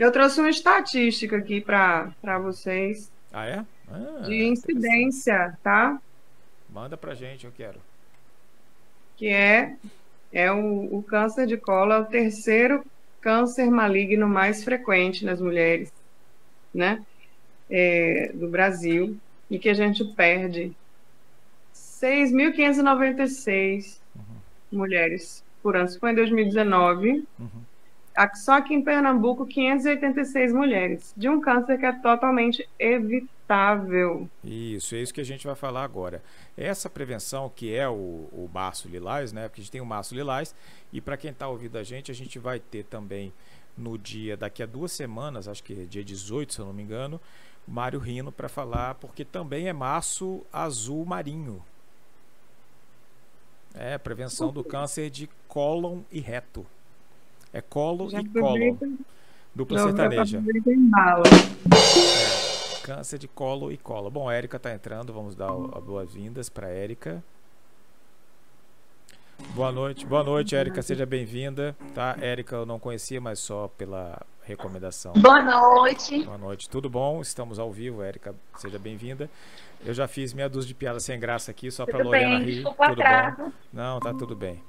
Eu trouxe uma estatística aqui para vocês. Ah, é? Ah, de incidência, tá? Manda pra gente, eu quero. Que é, é o, o câncer de colo, é o terceiro câncer maligno mais frequente nas mulheres, né? É, do Brasil, e que a gente perde 6.596 uhum. mulheres por ano. Isso foi em 2019. Uhum. Só aqui em Pernambuco, 586 mulheres, de um câncer que é totalmente evitável. Isso, é isso que a gente vai falar agora. Essa prevenção, que é o, o Março Lilás, né? Porque a gente tem o Março Lilás, e para quem está ouvindo a gente, a gente vai ter também no dia, daqui a duas semanas, acho que é dia 18, se eu não me engano, Mário Rino para falar, porque também é março azul marinho. É, prevenção do câncer de cólon e reto. É colo Já e colo. Dupla Não, sertaneja. É, câncer de colo e colo. Bom, a Érica está entrando. Vamos dar as boas-vindas para a Érica. Boa noite, boa noite, Érica, seja bem-vinda. Tá, Érica, eu não conhecia, mas só pela recomendação. Boa noite. Boa noite, tudo bom? Estamos ao vivo, Érica, seja bem-vinda. Eu já fiz meia dúzia de piadas sem graça aqui, só para Lorena bem, rir. Tudo atrás. bom? Não, tá tudo bem.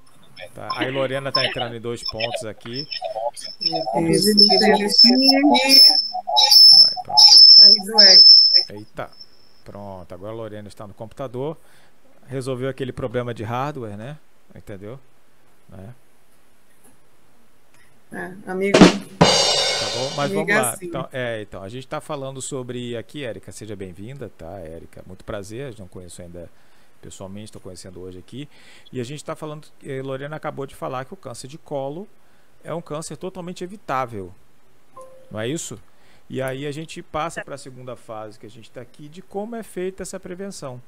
Tá. Aí Lorena está entrando em dois pontos aqui. Vai, pronto. Eita. Pronto, agora a Lorena está no computador. Resolveu aquele problema de hardware, né? Entendeu? Né? É, amigo. Tá bom? Mas vamos lá. Assim. Então, é, então, a gente está falando sobre aqui, Érica, seja bem-vinda, tá, Érica? Muito prazer, não conheço ainda pessoalmente, estou conhecendo hoje aqui. E a gente está falando, eh, Lorena acabou de falar que o câncer de colo é um câncer totalmente evitável. Não é isso? E aí a gente passa para a segunda fase que a gente está aqui de como é feita essa prevenção.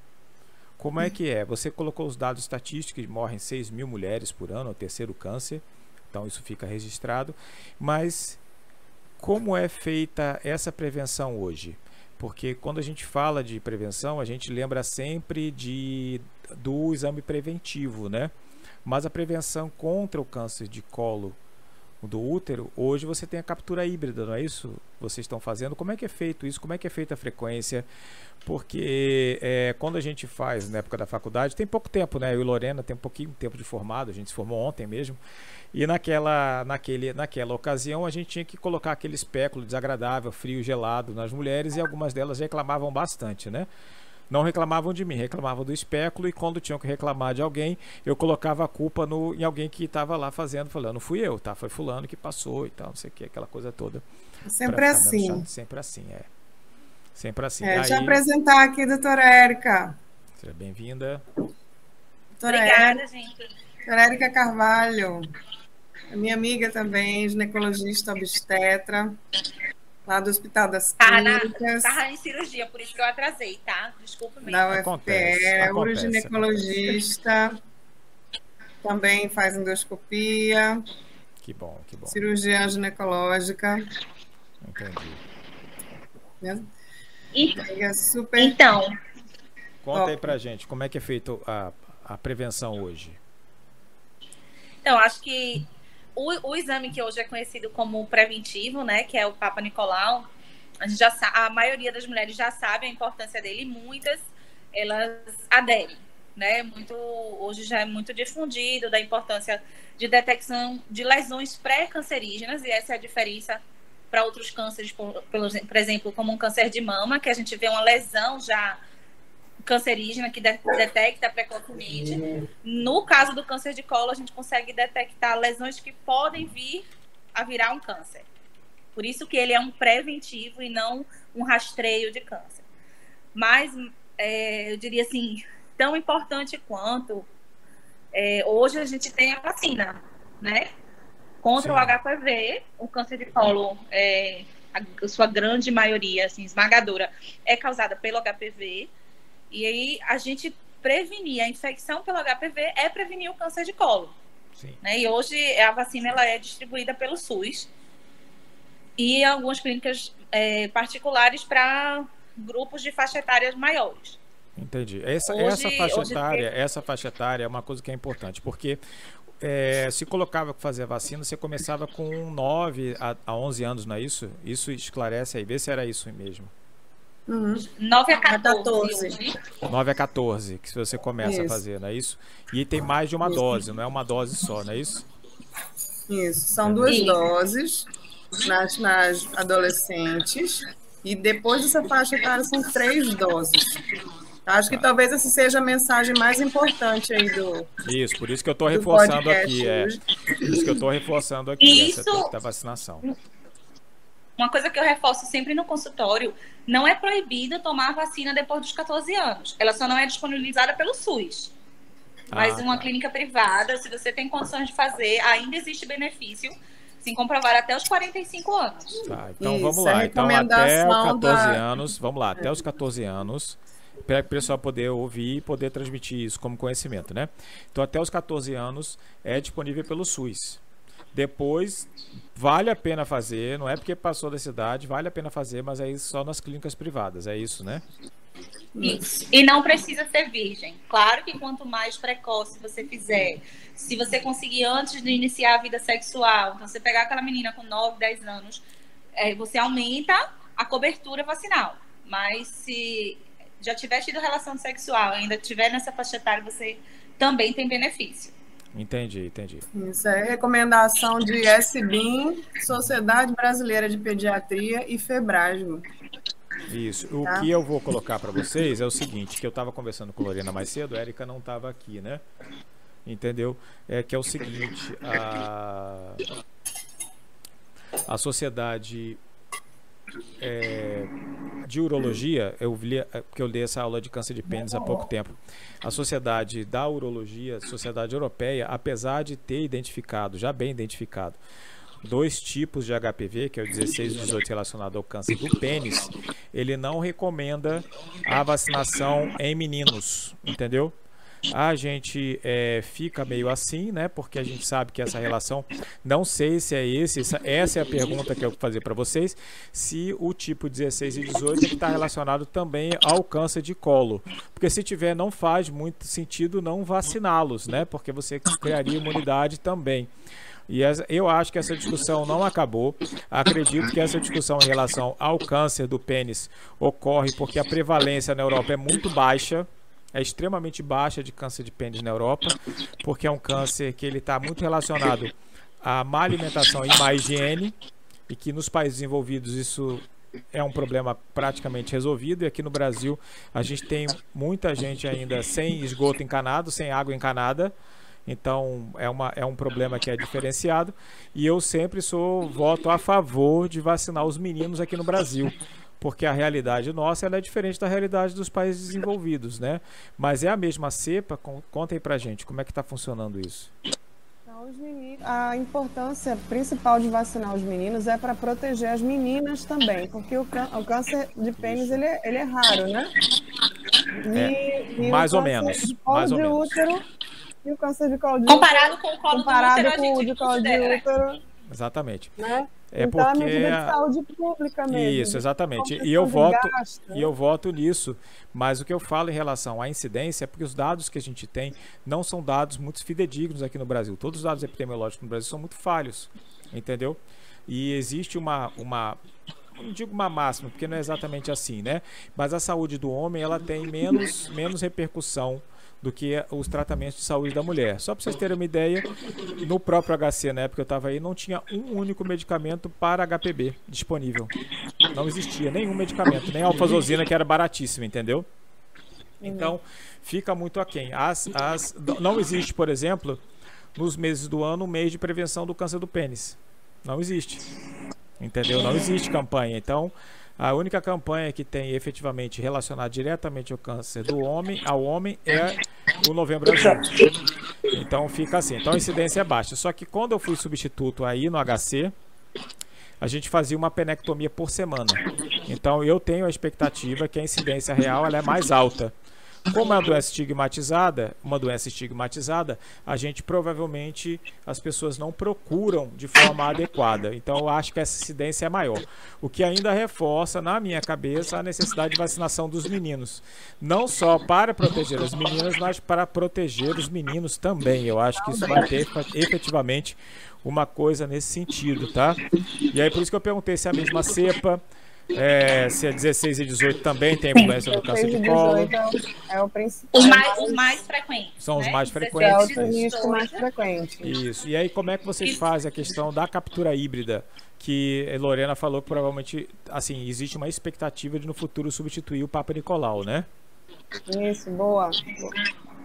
Como é que é? Você colocou os dados estatísticos, morrem 6 mil mulheres por ano, o terceiro câncer, então isso fica registrado. Mas como é feita essa prevenção hoje? Porque quando a gente fala de prevenção, a gente lembra sempre de, do exame preventivo, né? Mas a prevenção contra o câncer de colo do útero, hoje você tem a captura híbrida, não é isso? Vocês estão fazendo. Como é que é feito isso? Como é que é feita a frequência? Porque é, quando a gente faz na época da faculdade, tem pouco tempo, né? Eu e Lorena tem um pouquinho tempo de formado, a gente se formou ontem mesmo. E naquela, naquele, naquela ocasião a gente tinha que colocar aquele espéculo desagradável, frio, gelado nas mulheres e algumas delas reclamavam bastante, né? Não reclamavam de mim, reclamavam do espéculo e quando tinham que reclamar de alguém, eu colocava a culpa no, em alguém que estava lá fazendo, falando, fui eu, tá? Foi fulano que passou e tal, não sei o que, aquela coisa toda. Sempre assim. Sempre assim, é. Sempre assim. É, Aí, deixa eu apresentar aqui a doutora Érica. Seja bem-vinda. Obrigada, Érica, gente. Doutora Érica Carvalho. A minha amiga também, ginecologista obstetra, lá do Hospital das Clínicas. Estava em cirurgia, por isso que eu atrasei, tá? Desculpa mesmo. Da UFPE, uroginecologista, também faz endoscopia. Que bom, que bom. Cirurgia ginecológica. Entendi. E, é super... Então. Conta aí pra gente, como é que é feita a, a prevenção hoje? Então, acho que o, o exame que hoje é conhecido como preventivo, né, que é o Papa Nicolau, a, gente já, a maioria das mulheres já sabe a importância dele muitas elas aderem. Né? Muito, hoje já é muito difundido da importância de detecção de lesões pré-cancerígenas, e essa é a diferença para outros cânceres, por, por exemplo, como um câncer de mama, que a gente vê uma lesão já cancerígena que de detecta precocemente. No caso do câncer de colo, a gente consegue detectar lesões que podem vir a virar um câncer. Por isso que ele é um preventivo e não um rastreio de câncer. Mas é, eu diria assim, tão importante quanto é, hoje a gente tem a vacina, né? Contra Sim. o HPV, o câncer de colo, é, a sua grande maioria, assim, esmagadora, é causada pelo HPV e aí a gente prevenir a infecção pelo HPV é prevenir o câncer de colo. Sim. Né? E hoje a vacina ela é distribuída pelo SUS e algumas clínicas é, particulares para grupos de faixa etária maiores. Entendi. Essa, hoje, essa faixa etária, essa faixa etária é uma coisa que é importante, porque é, se colocava para fazer a vacina, você começava com 9 a, a 11 anos, não é isso? Isso esclarece aí, vê se era isso mesmo. Uhum. 9 a 14. 9 a 14, que você começa isso. a fazer, não é isso? E tem mais de uma isso. dose, não é uma dose só, não é isso? Isso, são duas isso. doses nas, nas adolescentes e depois dessa faixa etária são três doses. Acho que talvez essa seja a mensagem mais importante aí do. Isso, por isso que eu estou reforçando aqui. É, por isso que eu estou reforçando aqui isso, essa da vacinação. Uma coisa que eu reforço sempre no consultório: não é proibido tomar a vacina depois dos 14 anos. Ela só não é disponibilizada pelo SUS. Mas ah, uma tá. clínica privada, se você tem condições de fazer, ainda existe benefício se comprovar até os 45 anos. Tá, então Isso, vamos lá. Então, até os 14 da... anos, vamos lá, até os 14 anos, para o pessoal poder ouvir e poder transmitir isso como conhecimento, né? Então, até os 14 anos é disponível pelo SUS. Depois, vale a pena fazer, não é porque passou da cidade, vale a pena fazer, mas aí só nas clínicas privadas, é isso, né? Isso. E não precisa ser virgem. Claro que quanto mais precoce você fizer, se você conseguir antes de iniciar a vida sexual, então você pegar aquela menina com 9, 10 anos, é, você aumenta a cobertura vacinal. Mas se já tiver tido relação sexual, ainda tiver nessa faixa etária, você também tem benefício. Entendi, entendi. Isso é recomendação de SBIM, Sociedade Brasileira de Pediatria e Febrasgo. Isso. O tá. que eu vou colocar para vocês é o seguinte, que eu estava conversando com a Lorena mais cedo, a Erika não estava aqui, né? Entendeu? É que é o seguinte, a, a sociedade é, de urologia, eu li, é, porque eu dei essa aula de câncer de pênis há pouco tempo. A sociedade da urologia, sociedade europeia, apesar de ter identificado, já bem identificado, dois tipos de HPV, que é o 16 e 18 relacionado ao câncer do pênis, ele não recomenda a vacinação em meninos, entendeu? A gente é, fica meio assim, né? Porque a gente sabe que essa relação, não sei se é esse, essa, essa é a pergunta que eu vou fazer para vocês, se o tipo 16 e 18 está relacionado também ao câncer de colo. Porque se tiver, não faz muito sentido não vaciná-los, né? Porque você criaria imunidade também. E eu acho que essa discussão não acabou. Acredito que essa discussão em relação ao câncer do pênis ocorre porque a prevalência na Europa é muito baixa é extremamente baixa de câncer de pênis na Europa, porque é um câncer que ele está muito relacionado à má alimentação e má higiene, e que nos países desenvolvidos isso é um problema praticamente resolvido. E aqui no Brasil a gente tem muita gente ainda sem esgoto encanado, sem água encanada. Então é, uma, é um problema que é diferenciado. E eu sempre sou voto a favor de vacinar os meninos aqui no Brasil porque a realidade nossa é diferente da realidade dos países desenvolvidos, né? Mas é a mesma cepa? Conta aí pra gente, como é que está funcionando isso? Então, a importância principal de vacinar os meninos é para proteger as meninas também, porque o, o câncer de pênis ele é, ele é raro, né? E, é, e mais ou menos. mais ou menos. Útero, e o câncer de colo de comparado útero, com o colo comparado do útero, com o de colo de útero. Exatamente. Né? É então, porque é medida de saúde pública mesmo. Isso, exatamente. E eu voto e eu voto nisso. Mas o que eu falo em relação à incidência é porque os dados que a gente tem não são dados muito fidedignos aqui no Brasil. Todos os dados epidemiológicos no Brasil são muito falhos, entendeu? E existe uma uma não digo uma máxima, porque não é exatamente assim, né? Mas a saúde do homem ela tem menos menos repercussão do que os tratamentos de saúde da mulher. Só para vocês terem uma ideia, no próprio HC, na época que eu estava aí, não tinha um único medicamento para HPB disponível. Não existia nenhum medicamento, nem a alfazozina, que era baratíssima, entendeu? Então, fica muito aquém. As, as, não existe, por exemplo, nos meses do ano, um mês de prevenção do câncer do pênis. Não existe. Entendeu? Não existe campanha. Então, a única campanha que tem efetivamente relacionada diretamente ao câncer do homem ao homem é o Novembro Azul. Então fica assim. Então a incidência é baixa. Só que quando eu fui substituto aí no HC, a gente fazia uma penectomia por semana. Então eu tenho a expectativa que a incidência real é mais alta. Como é uma doença estigmatizada, uma doença estigmatizada, a gente provavelmente as pessoas não procuram de forma adequada. Então eu acho que essa incidência é maior. O que ainda reforça na minha cabeça a necessidade de vacinação dos meninos, não só para proteger as meninas, mas para proteger os meninos também. Eu acho que isso vai ter efetivamente uma coisa nesse sentido, tá? E aí por isso que eu perguntei se é a mesma cepa é, se é 16 e 18 também tem influência do câncer de colo. É o principal. Os mais, os mais frequentes. São os né? mais frequentes. É o risco mais frequente. Isso. E aí, como é que vocês fazem a questão da captura híbrida? Que Lorena falou que provavelmente, assim, existe uma expectativa de no futuro substituir o Papa Nicolau, né? Isso, boa.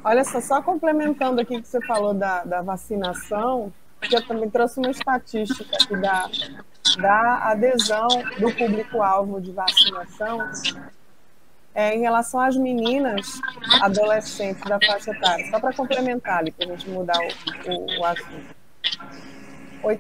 Olha só, só complementando aqui que você falou da, da vacinação, que eu também trouxe uma estatística aqui da, da adesão do público-alvo de vacinação é, em relação às meninas adolescentes da faixa etária. Só para complementar ali, para a gente mudar o, o, o assunto.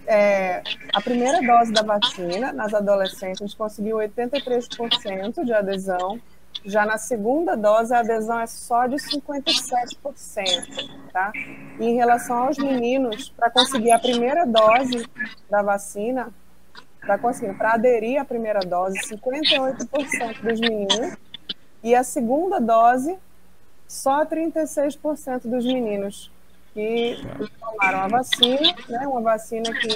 É, a primeira dose da vacina nas adolescentes, a gente conseguiu 83% de adesão já na segunda dose, a adesão é só de 57%, tá? E em relação aos meninos, para conseguir a primeira dose da vacina, para conseguir, para aderir à primeira dose, 58% dos meninos, e a segunda dose, só 36% dos meninos que tomaram a vacina, né? Uma vacina que.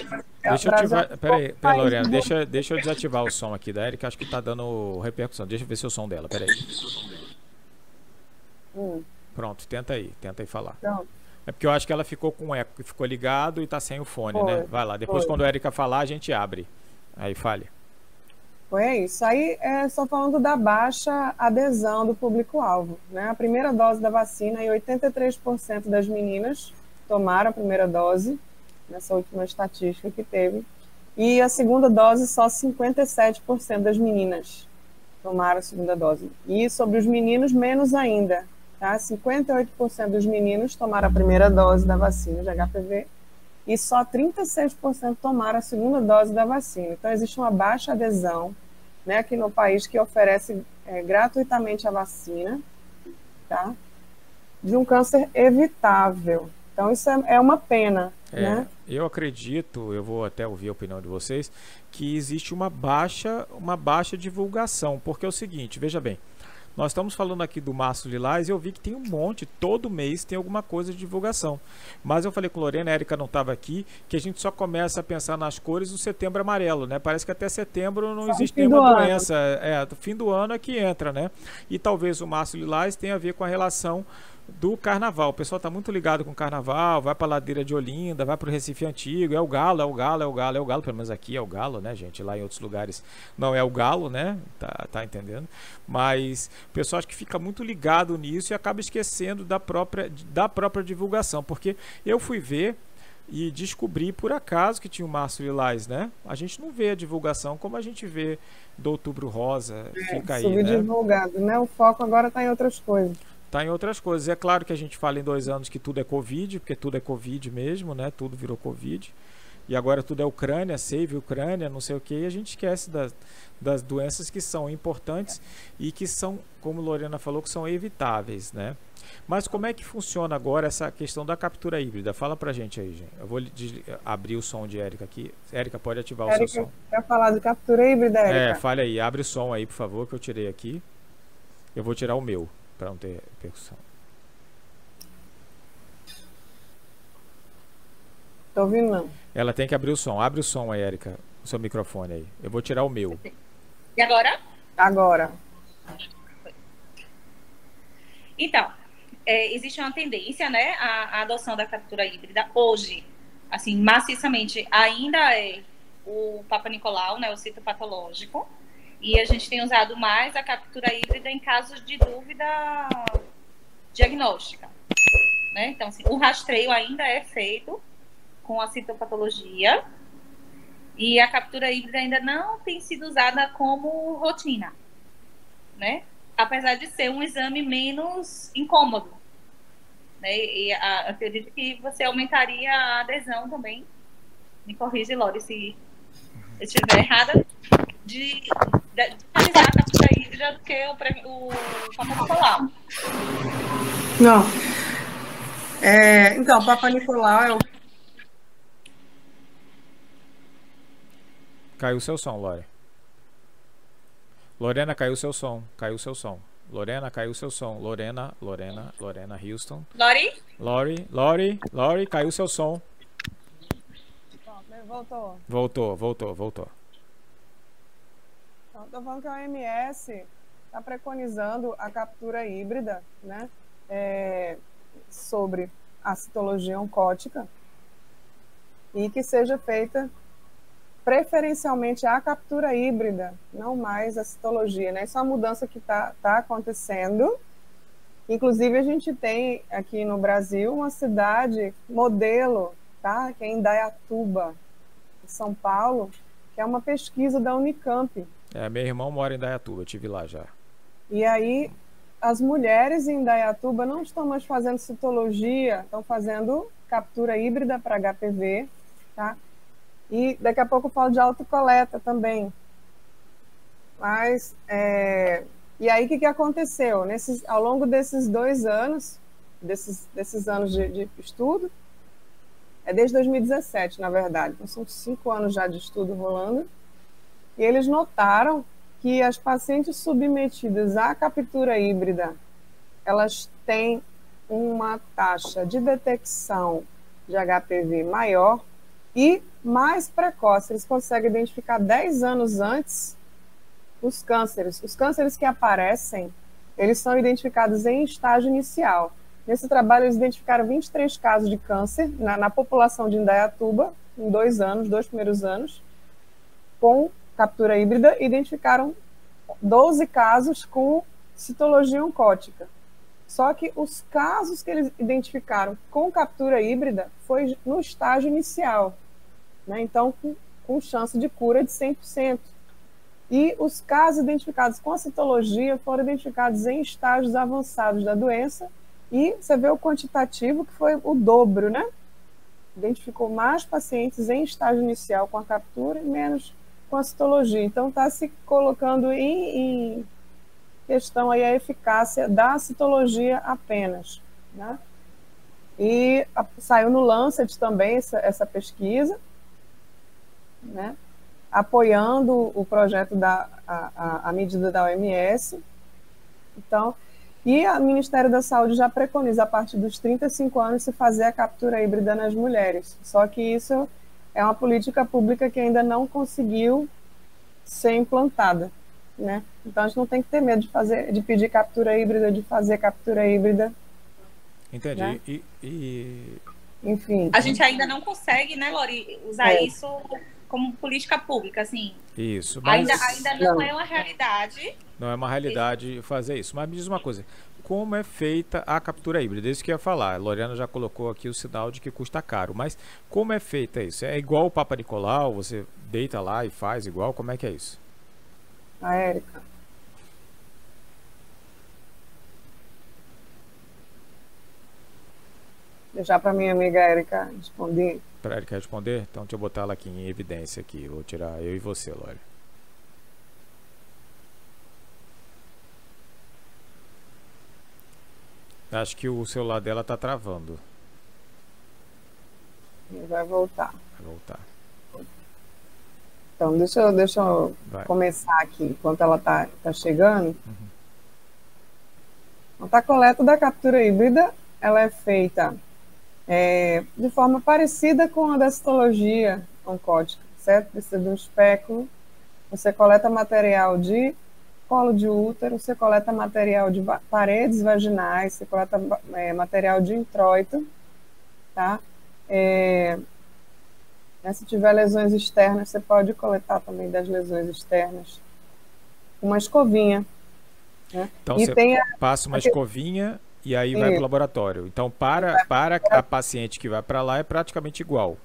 Deixa eu ativar. Peraí, peraí, Lorena, deixa, deixa eu desativar o som aqui da Erika, acho que tá dando repercussão. Deixa eu ver se o som dela, peraí. Hum. Pronto, tenta aí, tenta aí falar. Pronto. É porque eu acho que ela ficou com eco, ficou ligado e tá sem o fone, né? Foi, né? Vai lá, depois foi. quando a Erika falar, a gente abre. Aí fale. Foi isso. Aí é só falando da baixa adesão do público-alvo. Né? A primeira dose da vacina, e 83% das meninas tomaram a primeira dose, nessa última estatística que teve. E a segunda dose, só 57% das meninas tomaram a segunda dose. E sobre os meninos, menos ainda. Tá? 58% dos meninos tomaram a primeira dose da vacina de HPV e só 36% tomaram a segunda dose da vacina. Então, existe uma baixa adesão né, aqui no país que oferece é, gratuitamente a vacina, tá? De um câncer evitável. Então, isso é, é uma pena. É, né? Eu acredito, eu vou até ouvir a opinião de vocês, que existe uma baixa, uma baixa divulgação. Porque é o seguinte, veja bem, nós estamos falando aqui do Márcio Lilás e eu vi que tem um monte, todo mês tem alguma coisa de divulgação. Mas eu falei com a Lorena, a Erika não estava aqui, que a gente só começa a pensar nas cores no setembro amarelo, né? Parece que até setembro não existe nenhuma doença. É, fim do ano é que entra, né? E talvez o Márcio Lilás tenha a ver com a relação do carnaval. O pessoal está muito ligado com o carnaval, vai para a ladeira de Olinda, vai para o Recife Antigo, é o galo, é o galo, é o galo, é o galo, pelo menos aqui é o galo, né, gente? Lá em outros lugares não é o galo, né? Tá, tá entendendo? Mas o pessoal acho que fica muito ligado nisso e acaba esquecendo da própria, da própria divulgação, porque eu fui ver e descobri por acaso que tinha o Márcio Lilás, né? A gente não vê a divulgação como a gente vê do Outubro Rosa, é, fica aí, né? divulgado, né? O foco agora está em outras coisas está em outras coisas. É claro que a gente fala em dois anos que tudo é Covid, porque tudo é Covid mesmo, né? Tudo virou Covid. E agora tudo é Ucrânia, save Ucrânia, não sei o que, e a gente esquece das, das doenças que são importantes e que são, como Lorena falou, que são evitáveis, né? Mas como é que funciona agora essa questão da captura híbrida? Fala pra gente aí, gente. Eu vou abrir o som de Érica aqui. Érica, pode ativar Érica, o seu som. Quer falar de captura híbrida, Érica? É, fale aí. Abre o som aí, por favor, que eu tirei aqui. Eu vou tirar o meu para não ter percussão. Tô ouvindo não. Ela tem que abrir o som. Abre o som aí, Erika. O seu microfone aí. Eu vou tirar o meu. E agora? Agora. Então, é, existe uma tendência, né, à, à, adoção da captura híbrida hoje, assim, maciçamente, ainda é o Papa Nicolau, né, o citopatológico, e a gente tem usado mais a captura híbrida em casos de dúvida diagnóstica. Né? Então, assim, o rastreio ainda é feito com a citopatologia e a captura híbrida ainda não tem sido usada como rotina, né? Apesar de ser um exame menos incômodo. Né? E a, acredito que você aumentaria a adesão também. Me corrige, Lore, se eu estiver errada de, de realizar a captura híbrida do que o, o Papa Nicolau. Não. É, então, Papa Nicolau é o. Caiu o seu som, Lore. Lorena, caiu o seu som. Caiu o seu som. Lorena, caiu o seu som. Lorena, Lorena, Lorena Houston. Lori? Lori, Lori, Lori, caiu o seu som. Voltou. Voltou, voltou, voltou. Estou falando que a OMS está preconizando a captura híbrida, né? É, sobre a citologia oncótica e que seja feita preferencialmente a captura híbrida, não mais a citologia, né? Isso é uma mudança que está tá acontecendo. Inclusive, a gente tem aqui no Brasil uma cidade modelo, tá? Que é Indaiatuba, em São Paulo, que é uma pesquisa da Unicamp. É, meu irmão mora em Indaiatuba, eu tive lá já. E aí, as mulheres em Indaiatuba não estão mais fazendo citologia, estão fazendo captura híbrida para HPV, tá? E daqui a pouco eu falo de autocoleta também. Mas, é... e aí o que, que aconteceu? Nesses, ao longo desses dois anos, desses, desses anos de, de estudo, é desde 2017, na verdade, então são cinco anos já de estudo rolando, e eles notaram que as pacientes submetidas à captura híbrida, elas têm uma taxa de detecção de HPV maior e mais precoce. Eles conseguem identificar 10 anos antes os cânceres. Os cânceres que aparecem, eles são identificados em estágio inicial. Nesse trabalho, eles identificaram 23 casos de câncer na, na população de Indaiatuba, em dois anos, dois primeiros anos, com captura híbrida, identificaram 12 casos com citologia oncótica. Só que os casos que eles identificaram com captura híbrida foi no estágio inicial, né? então com, com chance de cura de 100%. E os casos identificados com a citologia foram identificados em estágios avançados da doença, e você vê o quantitativo que foi o dobro, né? Identificou mais pacientes em estágio inicial com a captura e menos com a citologia. Então, está se colocando em, em, questão aí a eficácia da citologia apenas. Né? E a, saiu no Lancet também essa, essa pesquisa, né? apoiando o projeto da a, a, a medida da OMS. Então, e o Ministério da Saúde já preconiza, a partir dos 35 anos, se fazer a captura híbrida nas mulheres. Só que isso é uma política pública que ainda não conseguiu ser implantada, né? Então a gente não tem que ter medo de fazer, de pedir captura híbrida, de fazer captura híbrida. Entendi. Né? E, e, enfim. A gente ainda não consegue, né, Lori, usar é. isso como política pública, assim. Isso. Mas... Ainda, ainda não, não é uma realidade. Não é uma realidade fazer isso. Mas me diz uma coisa: como é feita a captura híbrida. Isso que eu ia falar. A Loriana já colocou aqui o sinal de que custa caro. Mas como é feita isso? É igual o Papa Nicolau? Você deita lá e faz igual? Como é que é isso? A Érica. Deixar para minha amiga Érica responder. Para Érica responder? Então deixa eu botar ela aqui em evidência aqui. Vou tirar eu e você, Lore. Acho que o celular dela tá travando. Vai voltar. Vai voltar. Então, deixa eu, deixa eu começar aqui, enquanto ela tá, tá chegando. Uhum. A coleta da captura híbrida, ela é feita é, de forma parecida com a da citologia oncótica, certo? Precisa de um espéculo, você coleta material de colo de útero, você coleta material de paredes vaginais, você coleta é, material de introito, tá? É, né, se tiver lesões externas, você pode coletar também das lesões externas. Uma escovinha. Né? Então e você tem a... passa uma escovinha e aí vai para o laboratório. Então, para, para a paciente que vai para lá é praticamente igual.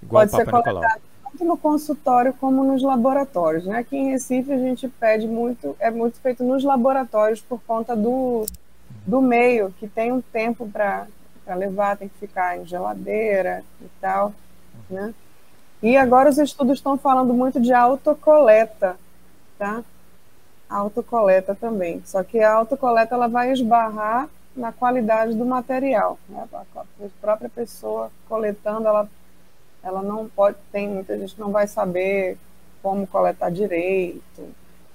Igual pode ser coletado tanto no consultório como nos laboratórios. Né? Aqui em Recife a gente pede muito, é muito feito nos laboratórios por conta do, do meio, que tem um tempo para levar, tem que ficar em geladeira e tal. Né? E agora os estudos estão falando muito de autocoleta, tá? Autocoleta também. Só que a autocoleta ela vai esbarrar na qualidade do material. Né? A própria pessoa coletando, ela, ela não pode, tem muita gente não vai saber como coletar direito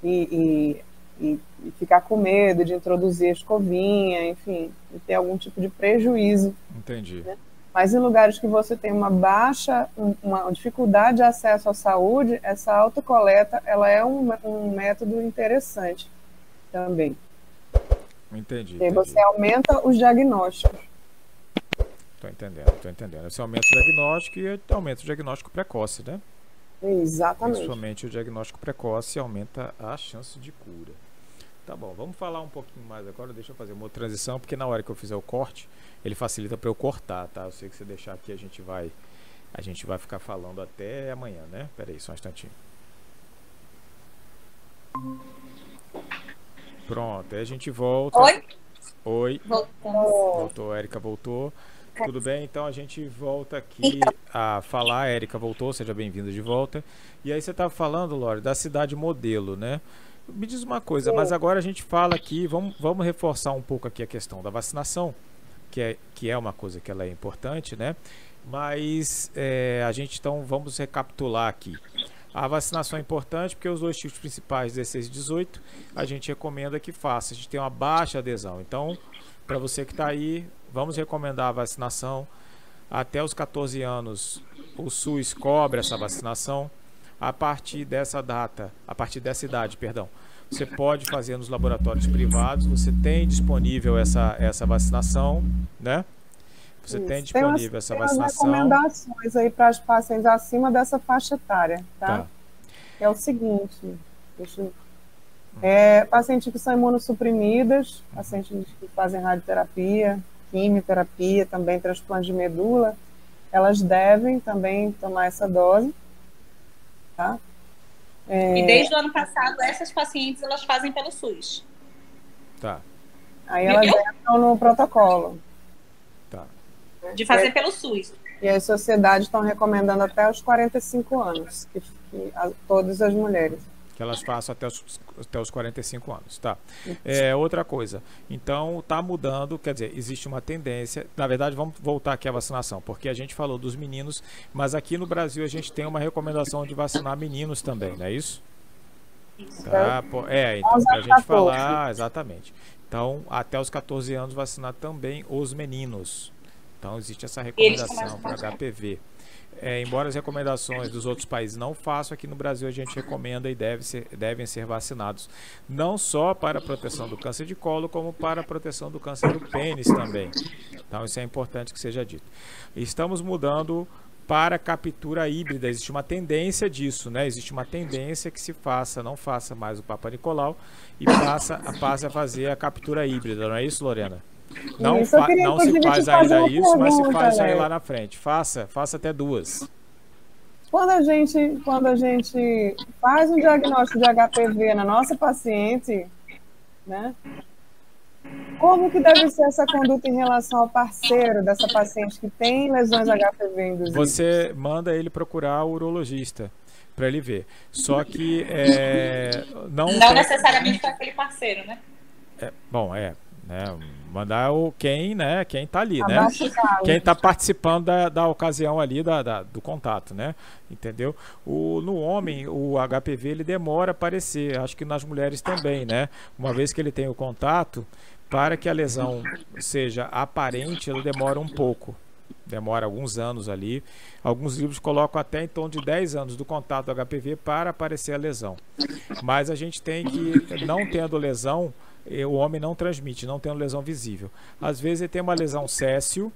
e, e, e, e ficar com medo de introduzir a escovinha, enfim, e ter algum tipo de prejuízo. Entendi. Né? Mas em lugares que você tem uma baixa, uma dificuldade de acesso à saúde, essa autocoleta ela é um, um método interessante também. Entendi. E você aumenta os diagnósticos. Estou entendendo, estou entendendo. Você aumenta o diagnóstico e aumenta o diagnóstico precoce, né? Exatamente. Principalmente o diagnóstico precoce aumenta a chance de cura. Tá bom, vamos falar um pouquinho mais agora. Deixa eu fazer uma transição, porque na hora que eu fizer o corte, ele facilita para eu cortar, tá? Eu sei que você deixar aqui, a gente vai a gente vai ficar falando até amanhã, né? Pera aí, só um instantinho. Pronto, aí a gente volta. Oi? Oi. Voltamos. Voltou, a Erika voltou. Tudo bem? Então a gente volta aqui a falar. A Erika voltou, seja bem-vinda de volta. E aí você estava falando, Lore, da cidade modelo, né? Me diz uma coisa, mas agora a gente fala aqui, vamos, vamos reforçar um pouco aqui a questão da vacinação, que é, que é uma coisa que ela é importante, né? Mas é, a gente então vamos recapitular aqui. A vacinação é importante porque os dois tipos principais, 16 e 18, a gente recomenda que faça. A gente tem uma baixa adesão. Então, para você que está aí, vamos recomendar a vacinação. Até os 14 anos, o SUS cobre essa vacinação. A partir dessa data, a partir dessa idade, perdão, você pode fazer nos laboratórios privados. Você tem disponível essa, essa vacinação, né? Você Isso. tem disponível tem umas, essa tem vacinação. Tem recomendações aí para os pacientes acima dessa faixa etária, tá? tá. É o seguinte, deixa eu... É, pacientes que são imunossuprimidas, pacientes que fazem radioterapia, quimioterapia, também transplante de medula, elas devem também tomar essa dose, tá? É... E desde o ano passado, essas pacientes, elas fazem pelo SUS. Tá. Aí elas entram no protocolo. De fazer é, pelo SUS. E as sociedades estão recomendando até os 45 anos, que, que a, todas as mulheres. Que elas façam até os, até os 45 anos, tá? É, outra coisa, então está mudando, quer dizer, existe uma tendência, na verdade vamos voltar aqui à vacinação, porque a gente falou dos meninos, mas aqui no Brasil a gente tem uma recomendação de vacinar meninos também, não é isso? Isso. Tá, é, então, para a gente falar, exatamente. Então, até os 14 anos vacinar também os meninos, então existe essa recomendação para HPV. É, embora as recomendações dos outros países não façam, aqui no Brasil a gente recomenda e deve ser, devem ser vacinados. Não só para a proteção do câncer de colo, como para a proteção do câncer do pênis também. Então isso é importante que seja dito. Estamos mudando para captura híbrida. Existe uma tendência disso, né? Existe uma tendência que se faça, não faça mais o Papa Nicolau e passa, passe a fazer a captura híbrida, não é isso, Lorena? Não, fa não se faz ainda isso, mas se faz aí lá na frente. Faça, faça até duas. Quando a gente, quando a gente faz um diagnóstico de HPV na nossa paciente, né? Como que deve ser essa conduta em relação ao parceiro dessa paciente que tem lesões HPV induzidas? Você manda ele procurar o urologista para ele ver. Só que é, não. Não tem... necessariamente para aquele parceiro, né? É, bom, é. Né, Mandar o quem, né? Quem tá ali, né? Quem tá participando da, da ocasião ali, da, da, do contato, né? Entendeu? O, no homem, o HPV ele demora a aparecer. Acho que nas mulheres também, né? Uma vez que ele tem o contato, para que a lesão seja aparente, ela demora um pouco. Demora alguns anos ali. Alguns livros colocam até em torno de 10 anos do contato do HPV para aparecer a lesão. Mas a gente tem que, não tendo lesão, o homem não transmite, não tem uma lesão visível. Às vezes ele tem uma lesão céssio,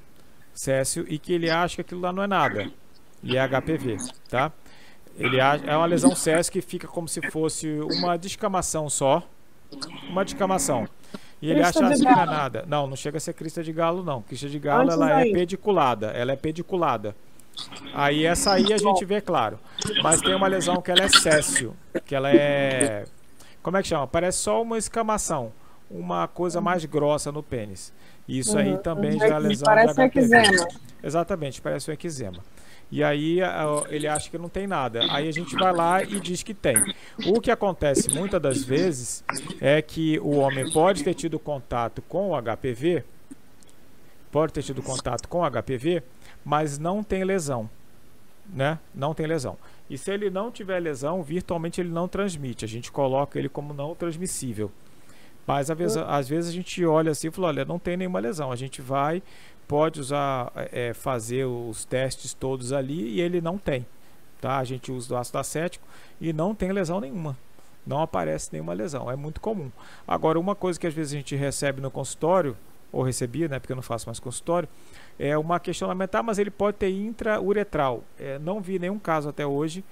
céssio e que ele acha que aquilo lá não é nada. E é HPV, tá? Ele é uma lesão céssio que fica como se fosse uma descamação só, uma descamação. E ele crista acha que não é nada. Não, não chega a ser crista de galo, não. Crista de galo, Antes ela é pediculada. Ela é pediculada. Aí essa aí a gente vê claro. Mas tem uma lesão que ela é céssio, que ela é como é que chama? Parece só uma escamação uma coisa mais grossa no pênis. Isso uhum. aí também já é lesão parece HPV. Eczema. Exatamente, parece um eczema. E aí ele acha que não tem nada. Aí a gente vai lá e diz que tem. O que acontece muitas das vezes é que o homem pode ter tido contato com o HPV, pode ter tido contato com o HPV, mas não tem lesão, né? Não tem lesão. E se ele não tiver lesão, virtualmente ele não transmite. A gente coloca ele como não transmissível. Mas às vezes, às vezes a gente olha assim e fala, olha, não tem nenhuma lesão. A gente vai, pode usar, é, fazer os testes todos ali e ele não tem. Tá? A gente usa o ácido acético e não tem lesão nenhuma. Não aparece nenhuma lesão. É muito comum. Agora, uma coisa que às vezes a gente recebe no consultório, ou recebia, né, porque eu não faço mais consultório, é uma questionamento, ah, mas ele pode ter intrauretral. É, não vi nenhum caso até hoje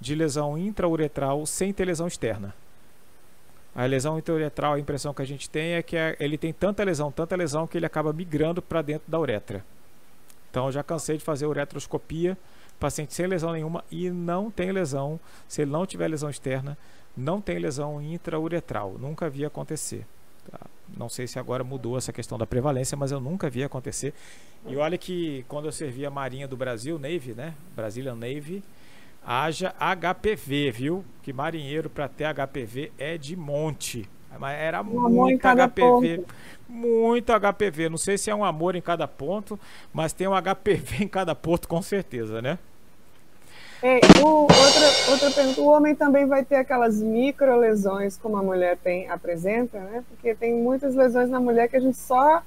de lesão intrauretral sem ter lesão externa. A lesão intrauretral, a impressão que a gente tem é que é, ele tem tanta lesão, tanta lesão que ele acaba migrando para dentro da uretra. Então eu já cansei de fazer uretroscopia, paciente sem lesão nenhuma e não tem lesão, se ele não tiver lesão externa, não tem lesão intrauretral. Nunca vi acontecer. Tá? Não sei se agora mudou essa questão da prevalência, mas eu nunca vi acontecer. E olha que quando eu servi a Marinha do Brasil, Navy, né? Brazilian Navy, haja HPV, viu? Que marinheiro para ter HPV é de monte. Mas era um muito HPV. Ponto. Muito HPV. Não sei se é um amor em cada ponto, mas tem um HPV em cada ponto, com certeza, né? É, o, outra, outra pergunta, o homem também vai ter aquelas micro lesões como a mulher tem, apresenta, né? Porque tem muitas lesões na mulher que a gente só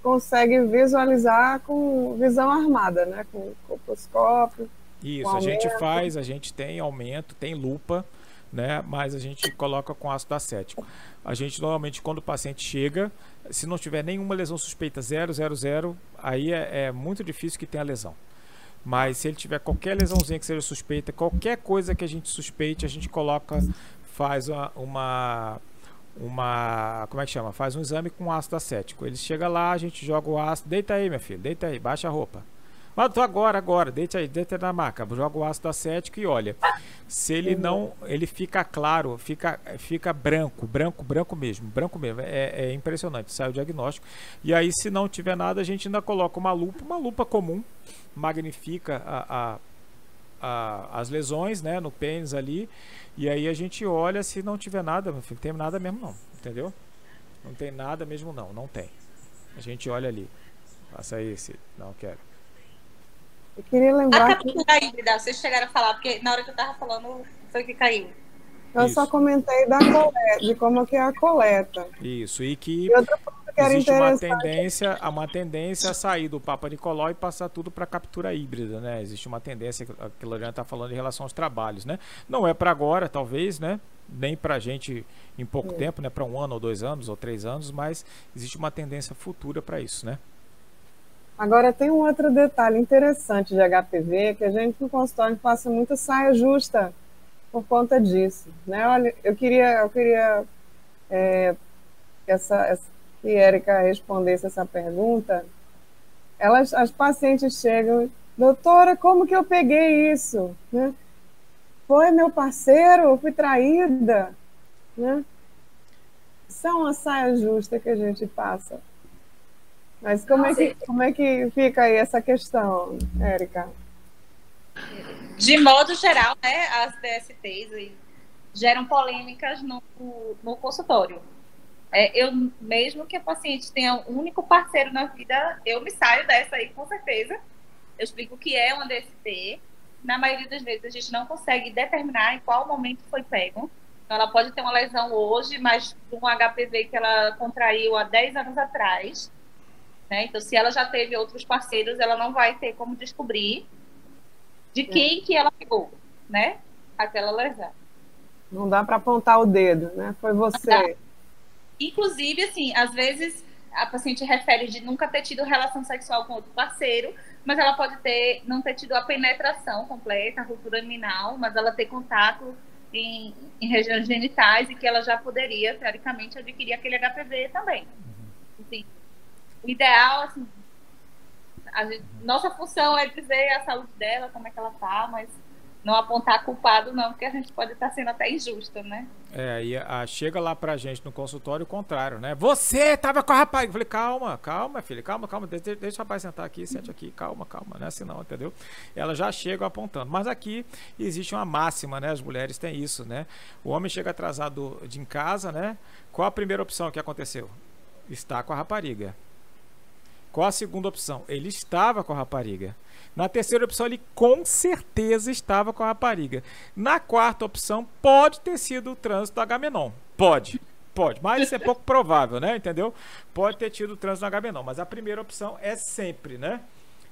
consegue visualizar com visão armada, né? Com colposcópio. Isso, a gente faz, a gente tem aumento, tem lupa, né? Mas a gente coloca com ácido acético. A gente normalmente, quando o paciente chega, se não tiver nenhuma lesão suspeita 000, aí é, é muito difícil que tenha lesão. Mas se ele tiver qualquer lesãozinha que seja suspeita, qualquer coisa que a gente suspeite, a gente coloca, faz uma, uma, uma como é que chama? Faz um exame com ácido acético. Ele chega lá, a gente joga o ácido, deita aí, minha filha, deita aí, baixa a roupa. Mas agora, agora, deita aí, deita na maca, joga o ácido acético e olha. Se ele não, ele fica claro, fica, fica branco, branco, branco mesmo, branco mesmo. É, é impressionante, sai o diagnóstico. E aí, se não tiver nada, a gente ainda coloca uma lupa, uma lupa comum, magnifica a, a, as lesões, né, no pênis ali. E aí a gente olha se não tiver nada, não tem nada mesmo não, entendeu? Não tem nada mesmo não, não tem. A gente olha ali. Passa aí esse, não quero. Eu queria lembrar. A captura que... híbrida, vocês chegaram a falar, porque na hora que eu estava falando foi que caiu. Eu Isso. só comentei da coleta, de como que é a coleta. Isso, e que, e existe uma tendência, uma tendência a sair do Papa Nicolau e passar tudo para captura híbrida, né? Existe uma tendência, que a Loriana está falando em relação aos trabalhos, né? Não é para agora, talvez, né? Nem para a gente em pouco é. tempo, né? Para um ano ou dois anos ou três anos, mas existe uma tendência futura para isso, né? Agora, tem um outro detalhe interessante de HPV, que a gente no consultório passa muita saia justa por conta disso. Né? Olha, eu queria, eu queria é, essa, essa, que Erika respondesse essa pergunta. Elas, as pacientes chegam, doutora, como que eu peguei isso? Né? Foi meu parceiro, fui traída. Né? Isso é uma saia justa que a gente passa. Mas como, é que, como é que fica aí essa questão, Érica? De modo geral, né, as DSTs geram polêmicas no, no consultório. É, eu, mesmo que a paciente tenha um único parceiro na vida, eu me saio dessa aí com certeza. Eu explico o que é uma DST. Na maioria das vezes, a gente não consegue determinar em qual momento foi pego. Então, ela pode ter uma lesão hoje, mas um HPV que ela contraiu há 10 anos atrás né? Então, se ela já teve outros parceiros, ela não vai ter como descobrir de é. quem que ela pegou, né? Aquela lesão. Não dá para apontar o dedo, né? Foi você. Inclusive, assim, às vezes a paciente refere de nunca ter tido relação sexual com outro parceiro, mas ela pode ter não ter tido a penetração completa, a ruptura aminal, mas ela ter contato em, em regiões genitais e que ela já poderia, teoricamente, adquirir aquele HPV também. Uhum. Assim, o ideal, assim, gente, nossa função é dizer a saúde dela, como é que ela tá, mas não apontar culpado, não, porque a gente pode estar sendo até injusto, né? É, e a, chega lá pra gente no consultório o contrário, né? Você tava com a rapaz. Eu falei, calma, calma, filha, calma, calma, deixa, deixa o rapaz sentar aqui, sente aqui, calma, calma, não é assim não, entendeu? Ela já chega apontando. Mas aqui existe uma máxima, né? As mulheres têm isso, né? O homem chega atrasado de em casa, né? Qual a primeira opção que aconteceu? Está com a rapariga. Qual a segunda opção? Ele estava com a rapariga. Na terceira opção, ele com certeza estava com a rapariga. Na quarta opção, pode ter sido o trânsito do Agamenon. Pode. Pode, mas isso é pouco provável, né? Entendeu? Pode ter tido o trânsito do Agamenon, mas a primeira opção é sempre, né?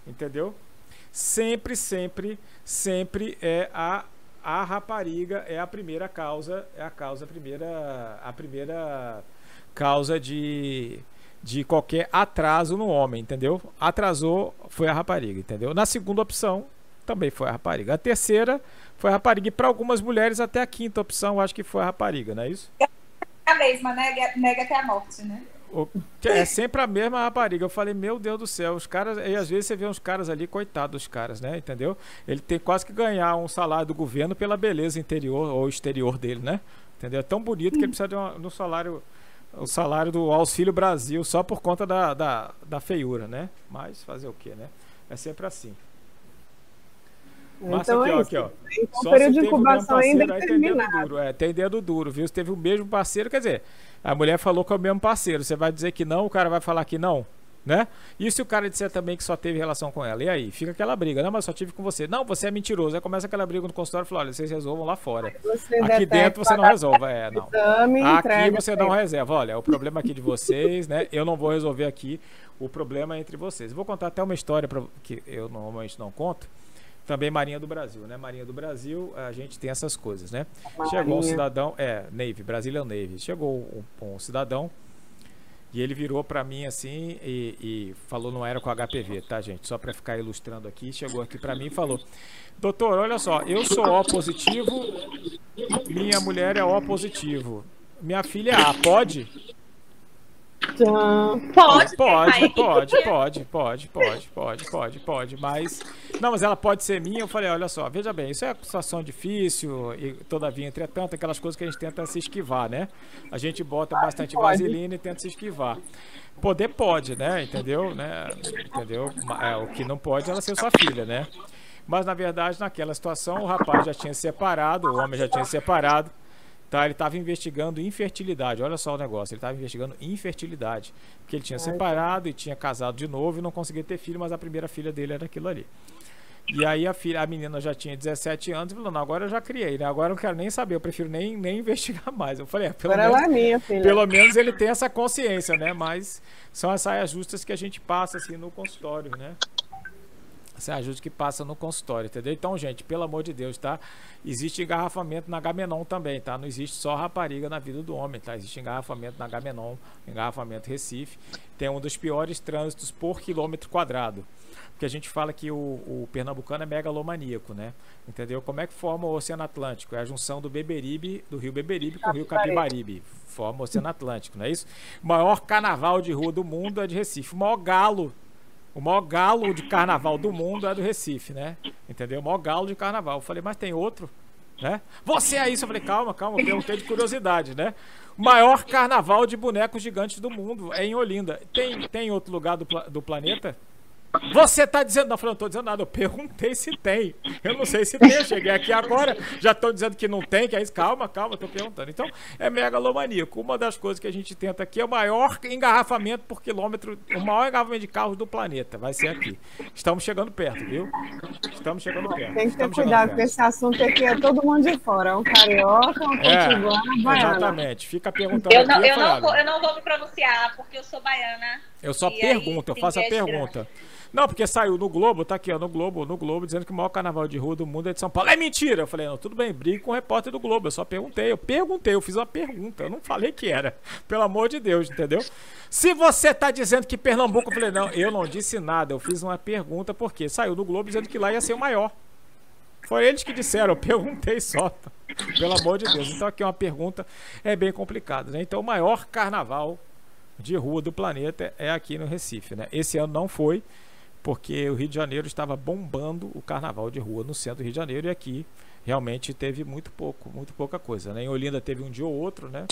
Entendeu? Sempre, sempre, sempre é a a rapariga é a primeira causa, é a causa a primeira a primeira causa de de qualquer atraso no homem, entendeu? Atrasou, foi a rapariga, entendeu? Na segunda opção, também foi a rapariga. A terceira foi a rapariga. E para algumas mulheres, até a quinta opção, acho que foi a rapariga, não é isso? É a mesma, né? Nega até a morte, né? É sempre a mesma rapariga. Eu falei, meu Deus do céu, os caras. E às vezes você vê uns caras ali, coitados dos caras, né? Entendeu? Ele tem quase que ganhar um salário do governo pela beleza interior ou exterior dele, né? Entendeu? É tão bonito que ele precisa de um, salário o salário do Auxílio Brasil só por conta da, da, da feiura, né? Mas fazer o que, né? É sempre assim. Então aqui, é ó, aqui, ó. Então, Só período de incubação ainda é tem dedo duro. É, tem dedo duro, viu? Se teve o mesmo parceiro, quer dizer, a mulher falou que é o mesmo parceiro. Você vai dizer que não, o cara vai falar que não? Né? E se o cara disser também que só teve relação com ela? E aí? Fica aquela briga. Não, mas só tive com você. Não, você é mentiroso. Aí começa aquela briga no consultório e fala: olha, vocês resolvam lá fora. Aqui dentro você não resolve. É, não. Aqui você não reserva. Olha, o problema aqui de vocês, né? Eu não vou resolver aqui. O problema é entre vocês. Vou contar até uma história pra, que eu normalmente não conto. Também Marinha do Brasil, né? Marinha do Brasil, a gente tem essas coisas, né? Chegou um cidadão, é, Navy, Brazilian Navy. Chegou um, um cidadão e ele virou para mim assim e, e, falou, não era com HPV, tá, gente? Só para ficar ilustrando aqui, chegou aqui para mim e falou: Doutor, olha só, eu sou O positivo, minha mulher é O positivo. Minha filha é A, pode? Pode, pode, pode, pode, pode, pode, pode, pode, pode, mas não, mas ela pode ser minha. Eu falei, olha só, veja bem, isso é situação difícil e todavia, entretanto, aquelas coisas que a gente tenta se esquivar, né? A gente bota bastante vaselina e tenta se esquivar. Poder pode, né? Entendeu? Né? Entendeu? É, o que não pode é ela ser sua filha, né? Mas na verdade, naquela situação, o rapaz já tinha se separado, o homem já tinha se separado. Tá, ele estava investigando infertilidade. Olha só o negócio, ele estava investigando infertilidade. Porque ele tinha separado e tinha casado de novo e não conseguia ter filho, mas a primeira filha dele era aquilo ali. E aí a, filha, a menina já tinha 17 anos e falou, não, agora eu já criei, né? Agora eu não quero nem saber, eu prefiro nem, nem investigar mais. Eu falei, é, pelo, agora menos, é minha, filha. pelo menos ele tem essa consciência, né? Mas são as saias justas que a gente passa assim no consultório, né? Essa é que passa no consultório, entendeu? Então, gente, pelo amor de Deus, tá? Existe engarrafamento na Gamenon também, tá? Não existe só rapariga na vida do homem, tá? Existe engarrafamento na Gamenon, engarrafamento Recife. Tem um dos piores trânsitos por quilômetro quadrado. Porque a gente fala que o, o pernambucano é megalomaníaco, né? Entendeu? Como é que forma o Oceano Atlântico? É a junção do Beberibe, do rio Beberibe com o rio Capibaribe. Forma o Oceano Atlântico, não é isso? O maior carnaval de rua do mundo é de Recife. O maior galo o maior galo de carnaval do mundo é do Recife, né? Entendeu? O maior galo de carnaval. Eu falei, mas tem outro, né? Você é isso? Eu falei, calma, calma, eu perguntei de curiosidade, né? O maior carnaval de bonecos gigantes do mundo é em Olinda. Tem, tem outro lugar do, do planeta? Você tá dizendo. Não, eu não tô dizendo nada. Eu perguntei se tem. Eu não sei se tem. Eu cheguei aqui agora, já estão dizendo que não tem, que é isso. Calma, calma, tô perguntando. Então, é megalomaníaco. Uma das coisas que a gente tenta aqui é o maior engarrafamento por quilômetro, o maior engarrafamento de carros do planeta. Vai ser aqui. Estamos chegando perto, viu? Estamos chegando perto. Tem que ter cuidado, porque esse assunto aqui é todo mundo de fora. É um carioca, um é, um baiano. Exatamente. Fica perguntando. Eu não, aqui, eu, eu, não vou, eu não vou me pronunciar, porque eu sou baiana. Eu só pergunto, eu faço a pergunta. Grande. Não, porque saiu no Globo, tá aqui, ó, no Globo, no Globo, dizendo que o maior carnaval de rua do mundo é de São Paulo. É mentira! Eu falei, não, tudo bem, brigue com o repórter do Globo. Eu só perguntei, eu perguntei, eu fiz uma pergunta, eu não falei que era. Pelo amor de Deus, entendeu? Se você tá dizendo que Pernambuco, eu falei, não, eu não disse nada, eu fiz uma pergunta, porque saiu no Globo dizendo que lá ia ser o maior. Foi eles que disseram, eu perguntei só. Pelo amor de Deus. Então aqui é uma pergunta é bem complicada, né? Então o maior carnaval de rua do planeta é aqui no Recife, né? Esse ano não foi, porque o Rio de Janeiro estava bombando o carnaval de rua no centro do Rio de Janeiro e aqui realmente teve muito pouco, muito pouca coisa. Né? Em Olinda teve um dia ou outro, né?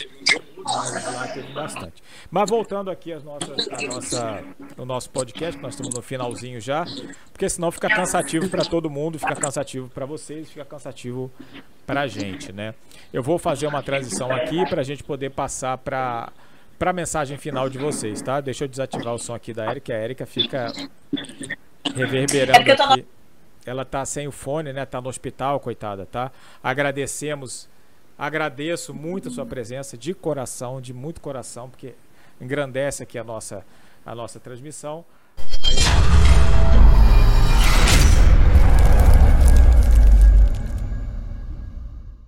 Mas lá teve bastante. Mas voltando aqui às nossas, a nossa, o nosso podcast, nós estamos no finalzinho já, porque senão fica cansativo para todo mundo, fica cansativo para vocês, fica cansativo para a gente, né? Eu vou fazer uma transição aqui para a gente poder passar para para a mensagem final de vocês, tá? Deixa eu desativar o som aqui da Erika. A Erika fica reverberando aqui. Ela tá sem o fone, né? Tá no hospital, coitada, tá? Agradecemos, agradeço muito a sua presença de coração, de muito coração, porque engrandece aqui a nossa a nossa transmissão. Aí...